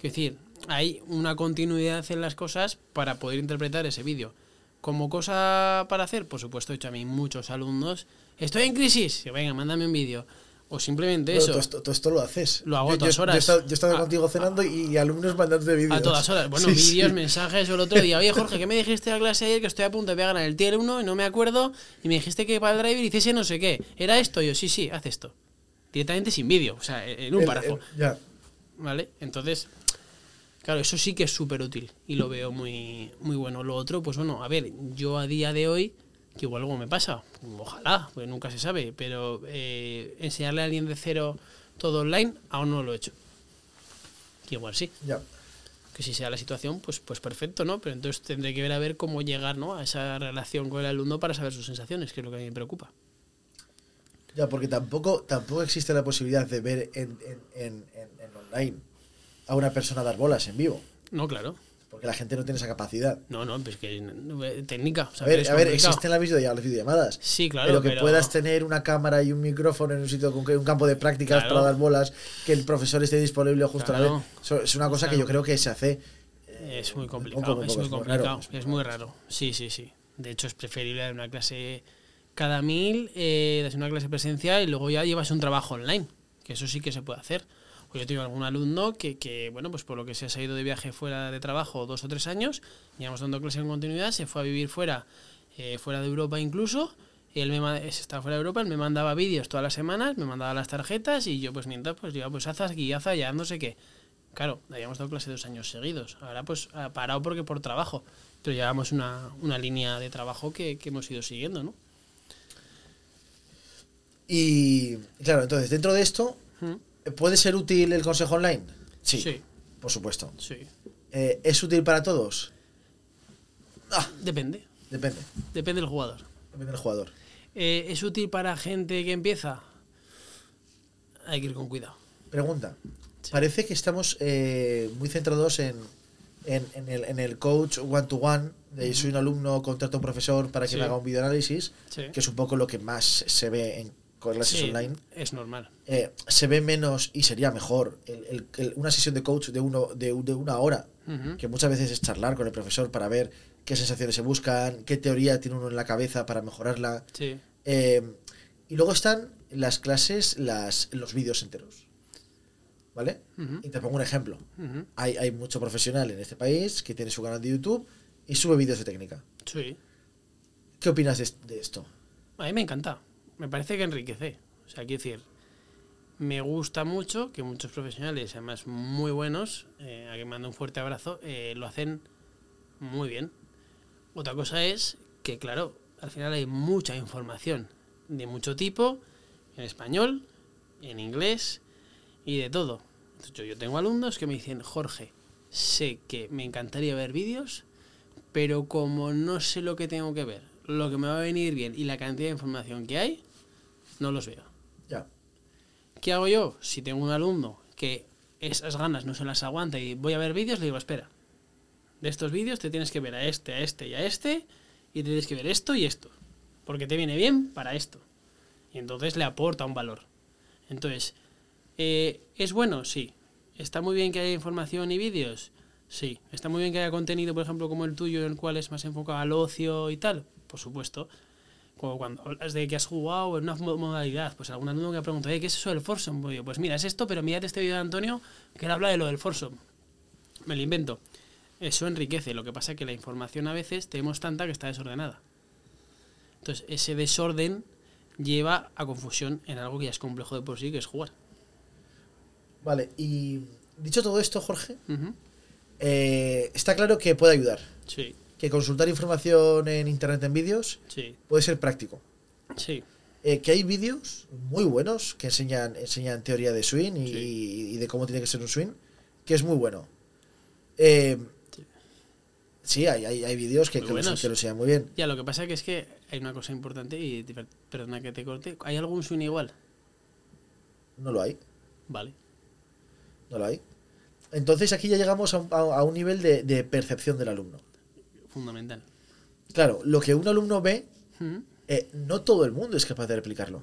Speaker 2: Quiero decir, hay una continuidad en las cosas para poder interpretar ese vídeo. Como cosa para hacer, por supuesto, he hecho a mí muchos alumnos. Estoy en crisis. Yo, venga, mándame un vídeo. O simplemente eso.
Speaker 1: todo, esto, lo haces.
Speaker 2: Lo hago
Speaker 1: yo,
Speaker 2: a todas horas.
Speaker 1: Yo he estado,
Speaker 2: A-
Speaker 1: contigo cenando y, y alumnos mandándote vídeos.
Speaker 2: A todas horas. Bueno,
Speaker 1: Sí, sí.
Speaker 2: vídeos, mensajes. O el otro día, oye Jorge, ¿qué me dijiste la clase ayer que estoy a punto de pegar en el tier 1 y no me acuerdo? Y me dijiste que para el driver hiciese no sé qué. ¿Era esto? Y yo, sí, sí, haz esto. Directamente sin vídeo, o sea, en un
Speaker 1: El-
Speaker 2: párrafo.
Speaker 1: el- ya.
Speaker 2: ¿Vale? Entonces, claro, eso sí que es súper útil y lo veo muy, muy bueno. Lo otro, pues bueno, a ver, yo a día de hoy, que igual algo me pasa, ojalá, pues nunca se sabe, pero eh, enseñarle a alguien de cero todo online, aún no lo he hecho. Que igual sí,
Speaker 1: Ya.
Speaker 2: que si sea la situación, pues, pues perfecto, ¿no? Pero entonces tendré que ver a ver cómo llegar ¿no? a esa relación con el alumno para saber sus sensaciones, que es lo que a mí me preocupa.
Speaker 1: Ya, porque tampoco, tampoco existe la posibilidad de ver en, en, en, online a una persona dar bolas en vivo.
Speaker 2: No, claro.
Speaker 1: Porque la gente no tiene esa capacidad.
Speaker 2: No, no, pues que eh, técnica. o sea,
Speaker 1: A ver, a ver existen las videollamadas.
Speaker 2: Sí, claro,
Speaker 1: pero que
Speaker 2: pero-
Speaker 1: puedas tener una cámara y un micrófono en un sitio con un campo de prácticas
Speaker 2: Claro.
Speaker 1: para dar bolas, que el profesor esté disponible justo a la
Speaker 2: Claro.
Speaker 1: vez. Eso es una cosa que yo creo que se hace.
Speaker 2: Es muy
Speaker 1: un
Speaker 2: complicado,
Speaker 1: poco,
Speaker 2: muy
Speaker 1: es muy
Speaker 2: complicado,
Speaker 1: raro.
Speaker 2: es muy raro. Sí, sí, sí. De hecho, es preferible dar una clase cada mil, eh, das una clase presencial y luego ya llevas un trabajo online, que eso sí que se puede hacer. O yo tengo algún alumno que, que, bueno, pues por lo que se ha ido de viaje fuera de trabajo dos o tres años, llevamos dando clase en continuidad, se fue a vivir fuera, eh, fuera de Europa incluso, él me estaba fuera de Europa, él me mandaba vídeos todas las semanas, me mandaba las tarjetas y yo pues mientras pues digo, pues haz aquí, haz allá, no sé qué. Claro, habíamos dado clase dos años seguidos. Ahora pues ha parado porque por trabajo. Pero llevamos una, una línea de trabajo que, que hemos ido siguiendo, ¿no?
Speaker 1: Y claro, entonces, dentro de esto. ¿puede ser útil el consejo online? Sí,
Speaker 2: Sí,
Speaker 1: por supuesto.
Speaker 2: sí.
Speaker 1: Eh, ¿Es útil para todos? Ah,
Speaker 2: Depende.
Speaker 1: depende.
Speaker 2: Depende del jugador.
Speaker 1: Depende del jugador.
Speaker 2: Eh, ¿Es útil para gente que empieza? Hay que ir con cuidado.
Speaker 1: Pregunta.
Speaker 2: Sí.
Speaker 1: Parece que estamos eh, muy centrados en, en, en el, en el coach one-to-one, de soy un alumno, contrato a un profesor para que
Speaker 2: Sí.
Speaker 1: me haga un videoanálisis,
Speaker 2: Sí.
Speaker 1: que es un poco lo que más se ve en clases
Speaker 2: Sí,
Speaker 1: online.
Speaker 2: Es normal.
Speaker 1: Eh, se ve menos y sería mejor el- el- el- una sesión de coach de, uno, de, de una hora, que muchas veces es charlar con el profesor para ver qué sensaciones se buscan, qué teoría tiene uno en la cabeza para mejorarla.
Speaker 2: Sí.
Speaker 1: Eh, y luego están las clases, las, los vídeos enteros. ¿Vale?
Speaker 2: Ujú.
Speaker 1: Y te pongo un ejemplo. Hay, hay mucho profesional en este país que tiene su canal de YouTube y sube vídeos de técnica.
Speaker 2: Sí.
Speaker 1: ¿Qué opinas de, de esto?
Speaker 2: A mí me encanta. Me parece que enriquece. O sea, quiero decir, me gusta mucho que muchos profesionales, además muy buenos, eh, a que mando un fuerte abrazo, eh, lo hacen muy bien. Otra cosa es que, claro, al final hay mucha información de mucho tipo, en español, en inglés y de todo. Yo, yo tengo alumnos que me dicen, Jorge, sé que me encantaría ver vídeos, pero como no sé lo que tengo que ver, lo que me va a venir bien y la cantidad de información que hay, no los veo.
Speaker 1: Ya.
Speaker 2: ¿Qué hago yo? Si tengo un alumno que esas ganas no se las aguanta y voy a ver vídeos, le digo, espera, de estos vídeos te tienes que ver a este, a este y a este, y tienes que ver esto y esto, porque te viene bien para esto. Y entonces le aporta un valor. Entonces, eh, ¿es bueno? Sí. ¿Está muy bien que haya información y vídeos? Sí. ¿Está muy bien que haya contenido, por ejemplo, como el tuyo, en el cual es más enfocado al ocio y tal? Por supuesto. Como cuando hablas de que has jugado en una mo- modalidad, pues algún alumno que me pregunta, "Oye, ¿qué es eso del Foursome? Pues Pues mira, es esto, pero mírate este vídeo de Antonio que él habla de lo del Foursome. Me lo invento. Eso enriquece. Lo que pasa es que la información a veces tenemos tanta que está desordenada. Entonces, ese desorden lleva a confusión en algo que ya es complejo de por sí, que es jugar.
Speaker 1: Vale, y dicho todo esto, Jorge, eh, está claro que puede ayudar.
Speaker 2: Sí,
Speaker 1: Que consultar información en internet en vídeos
Speaker 2: sí,
Speaker 1: puede ser práctico.
Speaker 2: sí.
Speaker 1: Eh, que hay vídeos muy buenos que enseñan, enseñan teoría de swing y,
Speaker 2: Sí.
Speaker 1: y de cómo tiene que ser un swing, que es muy bueno. Eh,
Speaker 2: Sí.
Speaker 1: hay, hay, hay vídeos que, que, que lo enseñan muy bien.
Speaker 2: Ya, lo que pasa que es que hay una cosa importante, y perdona que te corte, ¿hay algún swing igual?
Speaker 1: No lo hay,
Speaker 2: Vale.
Speaker 1: no lo hay. Entonces aquí ya llegamos a un, a- a un nivel de, de percepción del alumno.
Speaker 2: Fundamental.
Speaker 1: Claro, lo que un alumno ve, eh, no todo el mundo es capaz de replicarlo.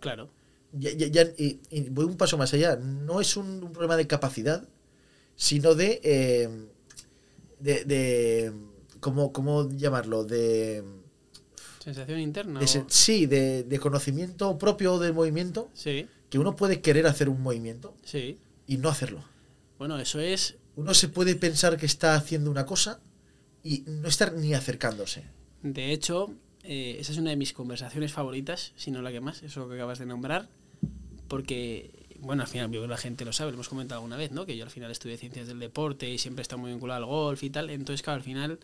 Speaker 2: Claro.
Speaker 1: Ya- ya- ya- y, y voy un paso más allá. No es un, un problema de capacidad, sino de. eh, de, de ¿cómo, ¿Cómo llamarlo? De.
Speaker 2: Sensación interna.
Speaker 1: de sí, de, de conocimiento propio del movimiento.
Speaker 2: Sí,
Speaker 1: Que uno puede querer hacer un movimiento
Speaker 2: sí.
Speaker 1: y no hacerlo.
Speaker 2: Bueno, eso es
Speaker 1: Uno se puede pensar que está haciendo una cosa y no estar ni acercándose.
Speaker 2: De hecho, eh, esa es una de mis conversaciones favoritas, si no la que más, eso que acabas de nombrar, porque, bueno, al final la gente lo sabe, lo hemos comentado alguna vez, ¿no? Que yo al final estudié ciencias del deporte y siempre estado muy vinculado al golf y tal. Entonces, claro, al final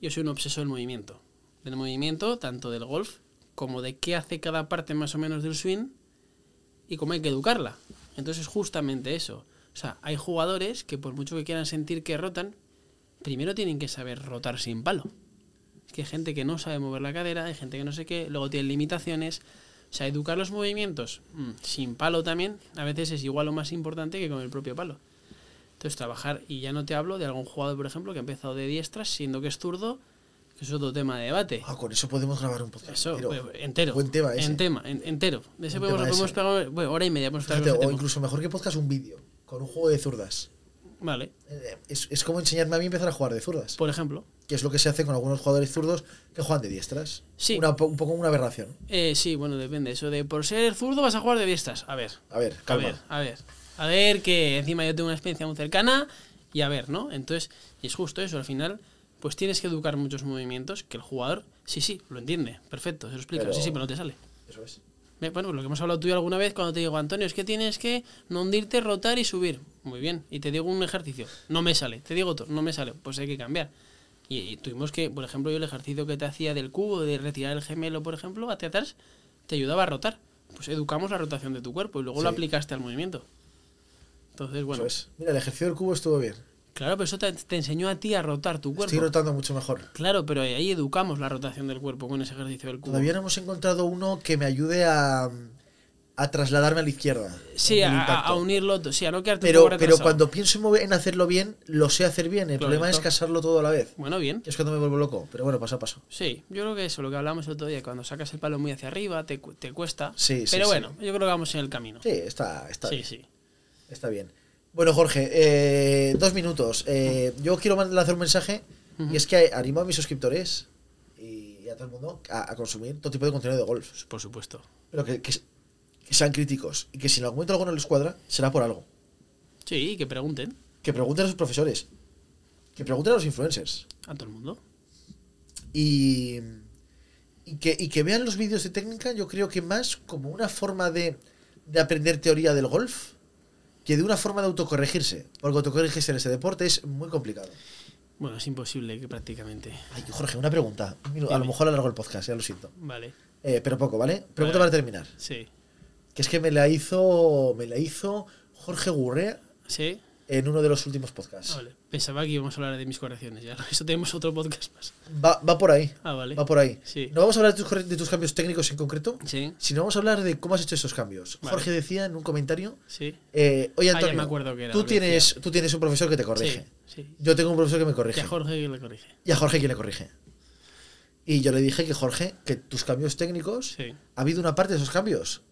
Speaker 2: yo soy un obseso del movimiento. Del movimiento, tanto del golf como de qué hace cada parte más o menos del swing y cómo hay que educarla. Entonces es justamente eso. O sea, hay jugadores que por mucho que quieran sentir que rotan, primero tienen que saber rotar sin palo. Es que hay gente que no sabe mover la cadera, hay gente que no sé qué, luego tiene limitaciones. O sea, educar los movimientos mm, sin palo también a veces es igual o más importante que con el propio palo. Entonces trabajar, y ya no te hablo de algún jugador, por ejemplo, que ha empezado de diestras, siendo que es zurdo, que es otro tema de debate.
Speaker 1: Ah, con eso podemos grabar un podcast.
Speaker 2: Eso,
Speaker 1: entero.
Speaker 2: pues, entero.
Speaker 1: Buen tema ese.
Speaker 2: En tema, en- entero. De ese podemos, podemos pegar bueno, hora y media.
Speaker 1: Fíjate, o incluso mejor que podcast, un vídeo con un juego de zurdas.
Speaker 2: Vale,
Speaker 1: Eh, Es, es como enseñarme a mí empezar a jugar de zurdas.
Speaker 2: por ejemplo.
Speaker 1: Que es lo que se hace con algunos jugadores zurdos que juegan de diestras.
Speaker 2: Sí.
Speaker 1: Una un poco una aberración.
Speaker 2: Eh, sí, bueno, depende. Eso de por ser zurdo vas a jugar de diestras. A ver,
Speaker 1: A ver,
Speaker 2: a ver, a ver. A ver, que encima yo tengo una experiencia muy cercana y a ver, ¿no? Entonces, y es justo eso, al final, pues tienes que educar muchos movimientos que el jugador, sí, sí, lo entiende, perfecto, se lo explica,
Speaker 1: Pero-
Speaker 2: sí, sí, pero no te sale.
Speaker 1: Eso es.
Speaker 2: Bueno, lo que hemos hablado tú y alguna vez cuando te digo, Antonio, es que tienes que no hundirte, rotar y subir. Muy bien. Y te digo un ejercicio. No me sale. Te digo otro. No me sale. Pues hay que cambiar. Y, y tuvimos que, por ejemplo, yo el ejercicio que te hacía del cubo, de retirar el gemelo, por ejemplo, hacia atrás, te ayudaba a rotar. Pues educamos la rotación de tu cuerpo y luego lo aplicaste al movimiento. Entonces, bueno.
Speaker 1: Eso es. Mira, el ejercicio del cubo estuvo bien.
Speaker 2: Claro, pero eso te, te enseñó a ti a rotar tu cuerpo.
Speaker 1: Estoy rotando mucho mejor.
Speaker 2: Claro, pero ahí educamos la rotación del cuerpo con ese ejercicio del cubo.
Speaker 1: Todavía no hemos encontrado uno que me ayude a, a trasladarme a la izquierda.
Speaker 2: Sí, a, a- unirlo, sí, a no quedarte
Speaker 1: Pero, pero cuando pienso en, hacerlo bien, lo sé hacer bien. El problema es casarlo todo a la vez.
Speaker 2: Bueno, bien.
Speaker 1: Es cuando me vuelvo loco. Pero bueno, paso a paso.
Speaker 2: Sí, yo creo que eso, lo que hablamos el otro día, cuando sacas el palo muy hacia arriba, te, te cuesta.
Speaker 1: Sí, sí,
Speaker 2: Pero
Speaker 1: sí.
Speaker 2: bueno, yo creo que vamos en el camino.
Speaker 1: Sí, está, está
Speaker 2: sí.
Speaker 1: bien.
Speaker 2: sí.
Speaker 1: Está bien. Bueno, Jorge, eh, dos minutos. Eh, yo quiero lanzar un mensaje y es que animo a mis suscriptores y a todo el mundo a, a consumir todo tipo de contenido de golf.
Speaker 2: Por supuesto.
Speaker 1: Pero que, que- que sean críticos y que si en algún momento algo no les cuadra, será por algo.
Speaker 2: Sí, que pregunten
Speaker 1: Que pregunten a sus profesores. Que pregunten a los influencers.
Speaker 2: a todo el mundo.
Speaker 1: Y, y, que, y que vean los vídeos de técnica, yo creo que más como una forma de, de aprender teoría del golf que de una forma de autocorregirse. Porque autocorregirse en ese deporte es muy complicado.
Speaker 2: Bueno, es imposible que prácticamente.
Speaker 1: Ay, Jorge, una pregunta. A lo mejor alargo el podcast, ya lo siento.
Speaker 2: Vale.
Speaker 1: Eh, pero poco, ¿vale? Pregunta
Speaker 2: Vale.
Speaker 1: para terminar.
Speaker 2: Sí.
Speaker 1: Que es que me la hizo. Me la hizo Jorge Gurrea
Speaker 2: ¿Sí?
Speaker 1: en uno de los últimos podcasts.
Speaker 2: Vale. Pensaba que íbamos a hablar de mis correcciones ya. Eso tenemos otro podcast más.
Speaker 1: Va, va por ahí.
Speaker 2: Ah, vale.
Speaker 1: Va por ahí.
Speaker 2: Sí.
Speaker 1: No vamos a hablar de tus, de tus cambios técnicos en concreto,
Speaker 2: Sí.
Speaker 1: sino vamos a hablar de cómo has hecho esos cambios.
Speaker 2: Vale.
Speaker 1: Jorge decía en un comentario.
Speaker 2: Sí.
Speaker 1: eh, Oye,
Speaker 2: Ah,
Speaker 1: Antonio,
Speaker 2: me acuerdo que era
Speaker 1: tú,
Speaker 2: que
Speaker 1: tienes, tú tienes un profesor que te corrige.
Speaker 2: Sí. sí.
Speaker 1: Yo tengo un profesor que me
Speaker 2: Que
Speaker 1: corrige.
Speaker 2: a Jorge que le corrige.
Speaker 1: Y a Jorge quien le corrige. Y yo le dije que Jorge, que tus cambios técnicos,
Speaker 2: Sí.
Speaker 1: ha habido una parte de esos cambios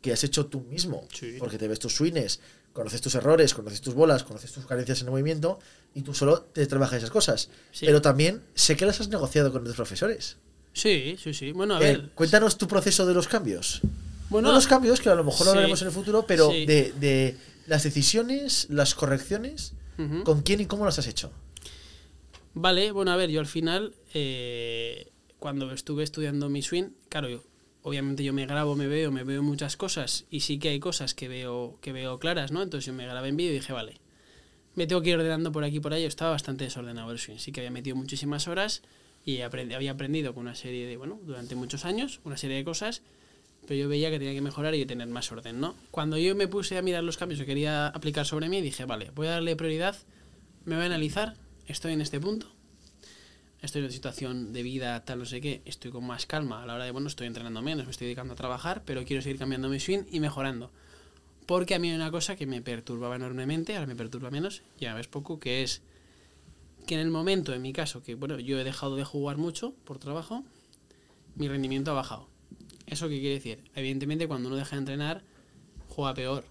Speaker 1: que has hecho tú mismo.
Speaker 2: Sí.
Speaker 1: Porque te ves tus swings, conoces tus errores, conoces tus bolas, conoces tus carencias en el movimiento y tú solo te trabajas esas cosas.
Speaker 2: Sí.
Speaker 1: Pero también sé que las has negociado con tus profesores.
Speaker 2: Sí, sí, sí. Bueno, a
Speaker 1: Eh,
Speaker 2: ver.
Speaker 1: cuéntanos tu proceso de los cambios.
Speaker 2: Bueno,
Speaker 1: no los cambios, que a lo mejor lo hablaremos en el futuro, pero
Speaker 2: Sí.
Speaker 1: de, de las decisiones, las correcciones, con quién y cómo las has hecho.
Speaker 2: Vale, bueno, a ver, yo al final, eh, cuando estuve estudiando mi swing, claro, yo, obviamente yo me grabo, me veo, me veo muchas cosas y sí que hay cosas que veo, que veo claras, ¿no? Entonces yo me grabé en vídeo y dije, vale, me tengo que ir ordenando por aquí por. Yo estaba bastante desordenado el swing, sí que había metido muchísimas horas y había aprendido con una serie de, bueno, durante muchos años, una serie de cosas, pero yo veía que tenía que mejorar y tener más orden, ¿no? Cuando yo me puse a mirar los cambios que quería aplicar sobre mí, dije, vale, voy a darle prioridad, me voy a analizar, estoy en este punto, estoy en una situación de vida tal no sé qué, estoy con más calma a la hora de, bueno, estoy entrenando menos, me estoy dedicando a trabajar, pero quiero seguir cambiando mi swing y mejorando. Porque a mí hay una cosa que me perturbaba enormemente, ahora me perturba menos, ya ves poco, que es que en el momento, en mi caso, que bueno, yo he dejado de jugar mucho por trabajo, mi rendimiento ha bajado. ¿Eso qué quiere decir? Evidentemente cuando uno deja de entrenar, juega peor.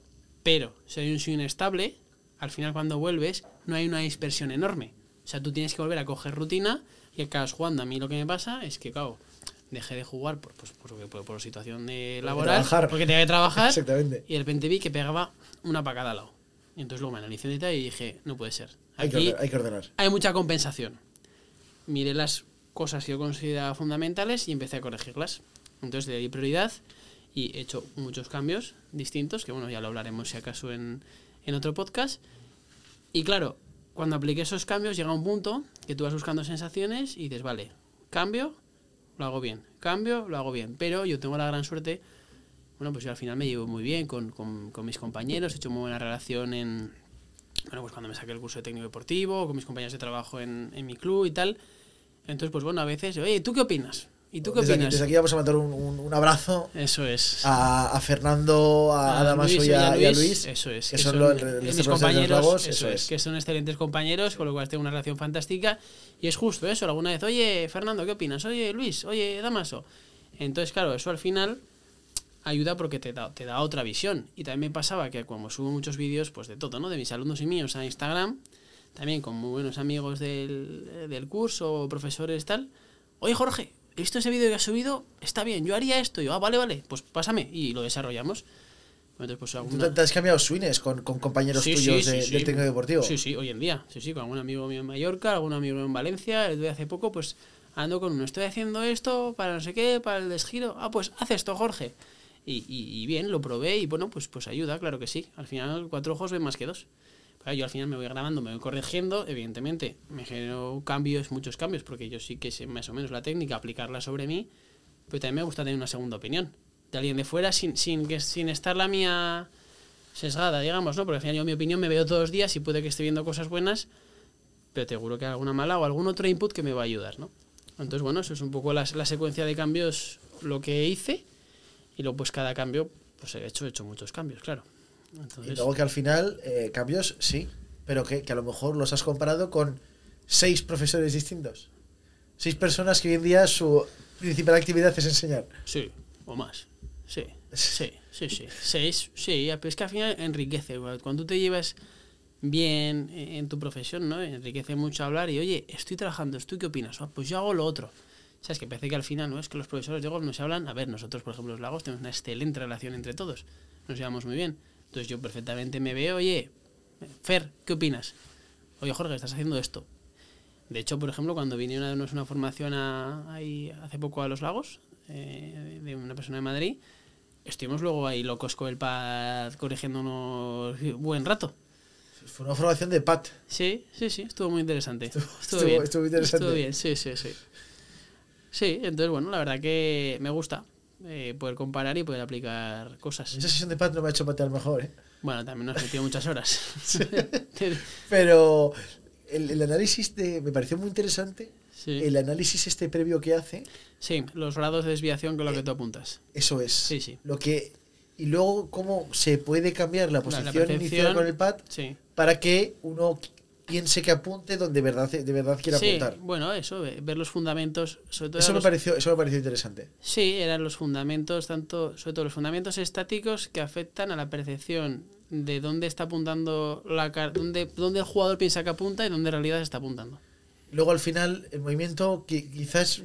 Speaker 2: Pero si hay un swing estable, al final cuando vuelves no hay una dispersión enorme. O sea, tú tienes que volver a coger rutina y acabas jugando. A mí lo que me pasa es que, claro, dejé de jugar por, pues, por, por, por situación de laboral,
Speaker 1: trabajar.
Speaker 2: porque tenía que trabajar,
Speaker 1: Exactamente.
Speaker 2: y de repente vi que pegaba una para cada lado. Y entonces luego me analicé en detalle y dije, no puede ser.
Speaker 1: Hay que, ordenar, hay que ordenar.
Speaker 2: hay mucha compensación. Miré las cosas que yo consideraba fundamentales y empecé a corregirlas. Entonces le di prioridad Y he hecho muchos cambios distintos, que bueno, ya lo hablaremos si acaso en, en otro podcast. Y claro, cuando apliqué esos cambios llega un punto que tú vas buscando sensaciones y dices, vale, cambio, lo hago bien, cambio, lo hago bien. Pero yo tengo la gran suerte, bueno, pues yo al final me llevo muy bien con, con, con mis compañeros, he hecho muy buena relación en, bueno, pues cuando me saqué el curso de técnico deportivo, con mis compañeros de trabajo en, en mi club y tal. Entonces, pues bueno, a veces, oye, ¿tú qué opinas? ¿Y tú qué
Speaker 1: desde,
Speaker 2: opinas?
Speaker 1: Aquí, desde aquí vamos a mandar un, un, un abrazo
Speaker 2: Eso es.
Speaker 1: a, a Fernando, a, a Damaso
Speaker 2: Luis
Speaker 1: y, a, y a Luis,
Speaker 2: eso es.
Speaker 1: que son los, los
Speaker 2: mis
Speaker 1: profesores
Speaker 2: compañeros,
Speaker 1: de los Lagos,
Speaker 2: eso, es, que son excelentes compañeros, con lo cual tengo una relación fantástica. Y es justo eso, alguna vez, oye, Fernando, ¿qué opinas? Oye, Luis, oye, Damaso. Entonces, claro, eso al final ayuda porque te da, te da otra visión. Y también me pasaba que como subo muchos vídeos, pues de todo, ¿no? De mis alumnos y míos a Instagram, también con muy buenos amigos del, del curso, profesores, tal. Oye, Jorge, he visto ese vídeo que has subido, está bien, yo haría esto. Y yo, ah, vale, vale, pues pásame. Y lo desarrollamos. Entonces, pues,
Speaker 1: ¿Tú
Speaker 2: alguna...
Speaker 1: te has cambiado swings con, con compañeros
Speaker 2: Sí,
Speaker 1: tuyos
Speaker 2: sí,
Speaker 1: de-
Speaker 2: sí,
Speaker 1: del técnico deportivo?
Speaker 2: Sí, sí, hoy en día. Sí, sí, con algún amigo mío en Mallorca, algún amigo mío en Valencia. El de hace poco, pues ando con uno. Estoy haciendo esto para no sé qué, para el desgiro. Ah, pues haz esto, Jorge. Y, y, y bien, lo probé y bueno, pues, pues ayuda, claro que sí. Al final, cuatro ojos ven más que dos. Yo al final me voy grabando, me voy corrigiendo. Evidentemente, me genero cambios, muchos cambios, porque yo sí que sé más o menos la técnica, aplicarla sobre mí. Pero también me gusta tener una segunda opinión de alguien de fuera sin, sin, que, sin estar la mía sesgada, digamos, ¿no? Porque al final yo mi opinión me veo todos los días y puede que esté viendo cosas buenas, pero te seguro que hay alguna mala o algún otro input que me va a ayudar, ¿no? Entonces, bueno, eso es un poco la, la secuencia de cambios, lo que hice, y luego pues cada cambio, pues he hecho, he hecho muchos cambios, claro.
Speaker 1: Y luego que al final, eh, cambios, sí, pero que, que a lo mejor los has comparado con seis profesores distintos. Seis personas que hoy en día su principal actividad es enseñar.
Speaker 2: sí, o más, sí, sí, sí, sí, seis, sí, pero es que al final enriquece, cuando tú te llevas bien en tu profesión, ¿no? Enriquece mucho hablar y, oye, estoy trabajando, ¿tú qué opinas? Ah, pues yo hago lo otro. ¿Sabes? Que parece que al final, ¿no? Es que los profesores de golf nos hablan, a ver, nosotros, por ejemplo, los lagos, tenemos una excelente relación entre todos, nos llevamos muy bien. Entonces yo perfectamente me veo, oye, Fer, ¿qué opinas? Oye, Jorge, estás haciendo esto. De hecho, por ejemplo, cuando vinieron a darnos una formación a- ahí hace poco a los lagos, eh, de una persona de Madrid, estuvimos luego ahí locos con el pad corrigiéndonos buen rato.
Speaker 1: Fue una formación de Pat.
Speaker 2: Sí, sí, sí, estuvo muy interesante. Estuvo,
Speaker 1: estuvo-
Speaker 2: bien.
Speaker 1: estuvo interesante.
Speaker 2: Estuvo bien, sí, sí, sí. Sí, entonces, bueno, la verdad que me gusta eh, poder comparar y poder aplicar cosas.
Speaker 1: Esa sesión de Pat no me ha hecho patear mejor, ¿eh?
Speaker 2: Bueno, también nos metió muchas horas.
Speaker 1: Pero el, el análisis de. Me pareció muy interesante.
Speaker 2: Sí.
Speaker 1: El análisis este previo que hace.
Speaker 2: Sí, los grados de desviación con lo que tú apuntas.
Speaker 1: Eso es.
Speaker 2: Sí, sí.
Speaker 1: Lo que. Y luego, cómo se puede cambiar la
Speaker 2: La- la
Speaker 1: posición inicial con el pad
Speaker 2: Sí.
Speaker 1: para que uno piense que apunte donde verdad, de verdad quiera
Speaker 2: Sí,
Speaker 1: apuntar.
Speaker 2: bueno, eso, ve- ver los fundamentos, sobre todo
Speaker 1: Eso me,
Speaker 2: los-
Speaker 1: pareció, eso me pareció interesante.
Speaker 2: Sí, eran los fundamentos, tanto, sobre todo los fundamentos estáticos que afectan a la percepción de dónde está apuntando la dónde, dónde el jugador piensa que apunta y dónde en realidad se está apuntando.
Speaker 1: Luego al final, el movimiento, quizás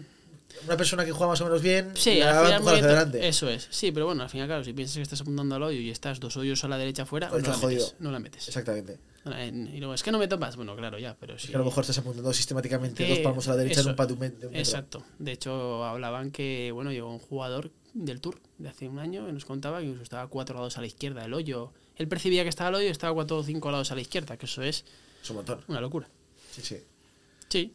Speaker 1: una persona que juega más o menos bien
Speaker 2: Sí,
Speaker 1: la
Speaker 2: al final
Speaker 1: hacia adelante.
Speaker 2: eso es. Sí, pero bueno, al final, claro, si piensas que estás apuntando al hoyo y estás dos hoyos a la derecha afuera, no la,
Speaker 1: estás
Speaker 2: metes,
Speaker 1: jodido.
Speaker 2: no la metes.
Speaker 1: Exactamente.
Speaker 2: Y luego, es que no me topas. Bueno, claro, ya, pero sí.
Speaker 1: Es que a lo mejor estás apuntando sistemáticamente
Speaker 2: Que
Speaker 1: dos palmos a la derecha
Speaker 2: eso-
Speaker 1: en un de metro.
Speaker 2: Exacto. De hecho, hablaban que, bueno, llegó un jugador del Tour de hace un año y nos contaba que estaba cuatro lados a la izquierda del hoyo. Él percibía que estaba al hoyo y estaba cuatro o cinco lados a la izquierda, que eso es
Speaker 1: Es un montón.
Speaker 2: una locura.
Speaker 1: Sí, sí.
Speaker 2: Sí,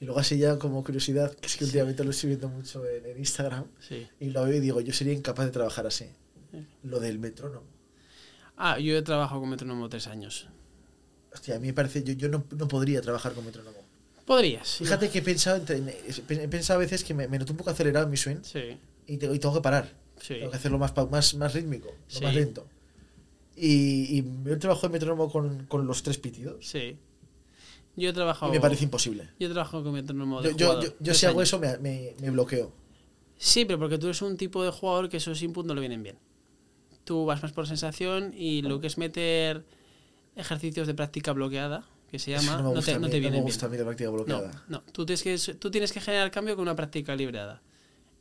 Speaker 1: Y luego así ya como curiosidad, que es que últimamente lo estoy viendo mucho en, en Instagram,
Speaker 2: sí.
Speaker 1: y lo veo y digo, yo sería incapaz de trabajar así.
Speaker 2: Sí.
Speaker 1: Lo del metrónomo.
Speaker 2: Ah, yo he trabajado con metrónomo tres años.
Speaker 1: Hostia, a mí me parece, yo, yo no, no podría trabajar con metrónomo.
Speaker 2: Podrías.
Speaker 1: Fíjate que he pensado, he pensado a veces que me, me noto un poco acelerado en mi swing
Speaker 2: Sí,
Speaker 1: y, te- y tengo que parar.
Speaker 2: sí.
Speaker 1: Tengo que hacerlo más, más, más rítmico, no más lento. Y, y el trabajo de metrónomo con, con los tres pitidos
Speaker 2: Sí. Yo he
Speaker 1: y
Speaker 2: trabajado.
Speaker 1: me parece imposible.
Speaker 2: Yo he trabajado con metrónomo de
Speaker 1: Yo, yo,
Speaker 2: jugador,
Speaker 1: yo, yo si hago eso me, me, me bloqueo.
Speaker 2: Sí, pero porque tú eres un tipo de jugador que esos inputs no le vienen bien. Tú vas más por sensación y lo que es meter ejercicios de práctica bloqueada, que se llama,
Speaker 1: no
Speaker 2: no,
Speaker 1: me gusta,
Speaker 2: te,
Speaker 1: a
Speaker 2: no
Speaker 1: mí,
Speaker 2: te
Speaker 1: no
Speaker 2: vienen
Speaker 1: me
Speaker 2: bien.
Speaker 1: gusta a mí la práctica
Speaker 2: No,
Speaker 1: bloqueada.
Speaker 2: no. Tú tienes, que, tú tienes que generar cambio con una práctica librada.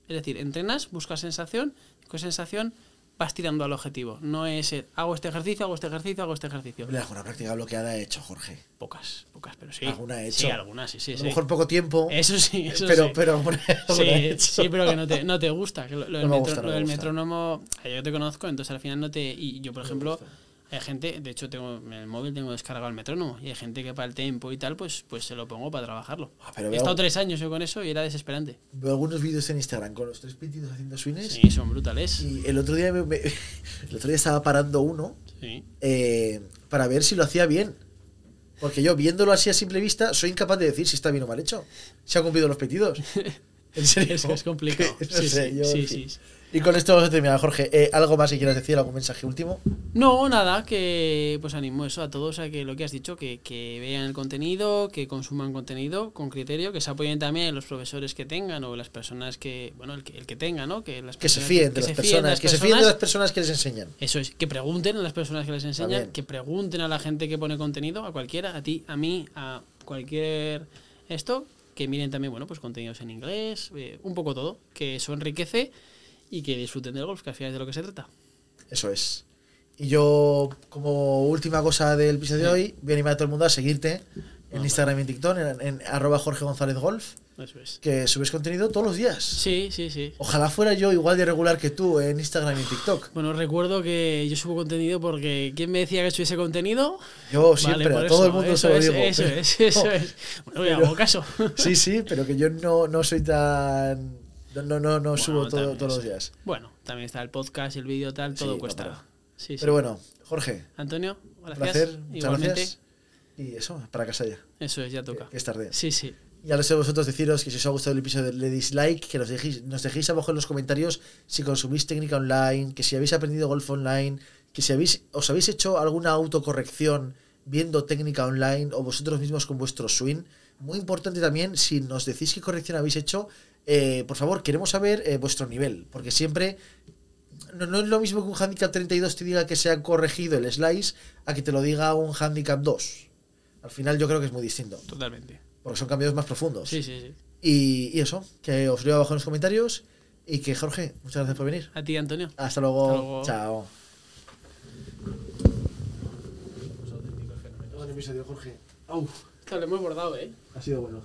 Speaker 2: Es decir, entrenas, buscas sensación, con sensación vas tirando al objetivo. No es el, hago este ejercicio, hago este ejercicio, hago este ejercicio.
Speaker 1: Hombre, alguna práctica bloqueada he hecho, Jorge.
Speaker 2: Pocas, pocas, pero sí.
Speaker 1: Alguna he hecho.
Speaker 2: Sí, algunas, sí, sí.
Speaker 1: A lo
Speaker 2: sí.
Speaker 1: mejor poco tiempo.
Speaker 2: Eso sí, eso
Speaker 1: pero,
Speaker 2: sí.
Speaker 1: pero alguna- alguna he
Speaker 2: Sí,
Speaker 1: hecho.
Speaker 2: sí, pero que no te, no te gusta. que lo, lo del,
Speaker 1: No me
Speaker 2: metro-
Speaker 1: gusta, no
Speaker 2: lo
Speaker 1: me
Speaker 2: del
Speaker 1: gusta.
Speaker 2: metrónomo, eh, yo te conozco, entonces al final no te. Y yo, por ejemplo, hay gente, de hecho, tengo en el móvil tengo descargado el metrónomo, y hay gente que para el tempo y tal, pues, pues se lo pongo para trabajarlo.
Speaker 1: Ah, pero
Speaker 2: He
Speaker 1: veo-
Speaker 2: estado tres años yo con eso y era desesperante.
Speaker 1: Veo algunos vídeos en Instagram con los tres pintitos haciendo swings.
Speaker 2: Sí, son brutales.
Speaker 1: Y el otro día me- me- el otro día estaba parando uno
Speaker 2: Sí.
Speaker 1: eh, para ver si lo hacía bien. Porque yo, viéndolo así a simple vista, soy incapaz de decir si está bien o mal hecho. Si ha cumplido los pedidos. En serio.
Speaker 2: Es, es complicado.
Speaker 1: No
Speaker 2: sí,
Speaker 1: sé,
Speaker 2: sí,
Speaker 1: yo,
Speaker 2: sí, sí, sí.
Speaker 1: Y con esto vamos a terminar, Jorge. Eh, ¿Algo más que quieras decir? ¿Algún mensaje último?
Speaker 2: No, nada, que pues animo eso a todos a que lo que has dicho, que, que vean el contenido, que consuman contenido con criterio, que se apoyen también los profesores que tengan o las personas que, bueno, el que, el que tenga, ¿no? Que, las
Speaker 1: Que se fíen de
Speaker 2: que
Speaker 1: las
Speaker 2: se
Speaker 1: personas.
Speaker 2: las
Speaker 1: Que se fíen de las personas que les enseñan.
Speaker 2: Eso es, que pregunten a las personas que les enseñan,
Speaker 1: También.
Speaker 2: que pregunten a la gente que pone contenido, a cualquiera, a ti, a mí, a cualquier esto, que miren también, bueno, pues contenidos en inglés, eh, un poco todo, que eso enriquece y que disfruten del golf, que al final es de lo que se trata.
Speaker 1: Eso es. Y yo, como última cosa del episodio de hoy, voy a animar a todo el mundo a seguirte en
Speaker 2: Ah,
Speaker 1: Instagram y en TikTok, en, en arroba Jorge González Golf,
Speaker 2: Eso es.
Speaker 1: que subes contenido todos los días.
Speaker 2: Sí, sí, sí.
Speaker 1: Ojalá fuera yo igual de regular que tú en Instagram y en TikTok.
Speaker 2: Bueno, recuerdo que yo subo contenido porque ¿quién me decía que subiese contenido?
Speaker 1: Yo siempre, a todo
Speaker 2: eso,
Speaker 1: el mundo
Speaker 2: eso
Speaker 1: se lo
Speaker 2: es,
Speaker 1: digo.
Speaker 2: Eso
Speaker 1: pero-
Speaker 2: es, eso
Speaker 1: no.
Speaker 2: es. Bueno,
Speaker 1: Pero-
Speaker 2: hago caso.
Speaker 1: Sí, sí, pero que yo no, no soy tan... No, no, no, no subo todo- todos los días.
Speaker 2: Bueno, también está el podcast el vídeo tal, todo
Speaker 1: Sí,
Speaker 2: cuesta.
Speaker 1: pero-
Speaker 2: Sí, sí.
Speaker 1: Pero bueno, Jorge,
Speaker 2: Antonio, gracias.
Speaker 1: placer, muchas
Speaker 2: Igualmente.
Speaker 1: gracias. Y eso, para casa ya,
Speaker 2: Eso es, ya toca.
Speaker 1: que es tarde.
Speaker 2: Sí, sí.
Speaker 1: Ya lo sé vosotros deciros que si os ha gustado el episodio le dislike, que nos dejéis, nos dejéis abajo en los comentarios si consumís técnica online, que si habéis aprendido golf online, que si habéis, os habéis hecho alguna autocorrección viendo técnica online o vosotros mismos con vuestro swing. Muy importante también, si nos decís qué corrección habéis hecho, eh, por favor, queremos saber eh, vuestro nivel, porque siempre no, no es lo mismo que un handicap 32 te diga que se ha corregido el slice a que te lo diga un handicap 2. Al final yo creo que es muy distinto,
Speaker 2: Totalmente.
Speaker 1: porque son cambios más profundos.
Speaker 2: Sí, sí, sí.
Speaker 1: Y, y eso, que os leo abajo en los comentarios y que Jorge, muchas gracias por venir.
Speaker 2: A ti, Antonio.
Speaker 1: Hasta luego.
Speaker 2: Hasta luego.
Speaker 1: Chao. episodio, Jorge.
Speaker 2: Esto lo hemos bordado, ¿eh?
Speaker 1: Ha sido bueno.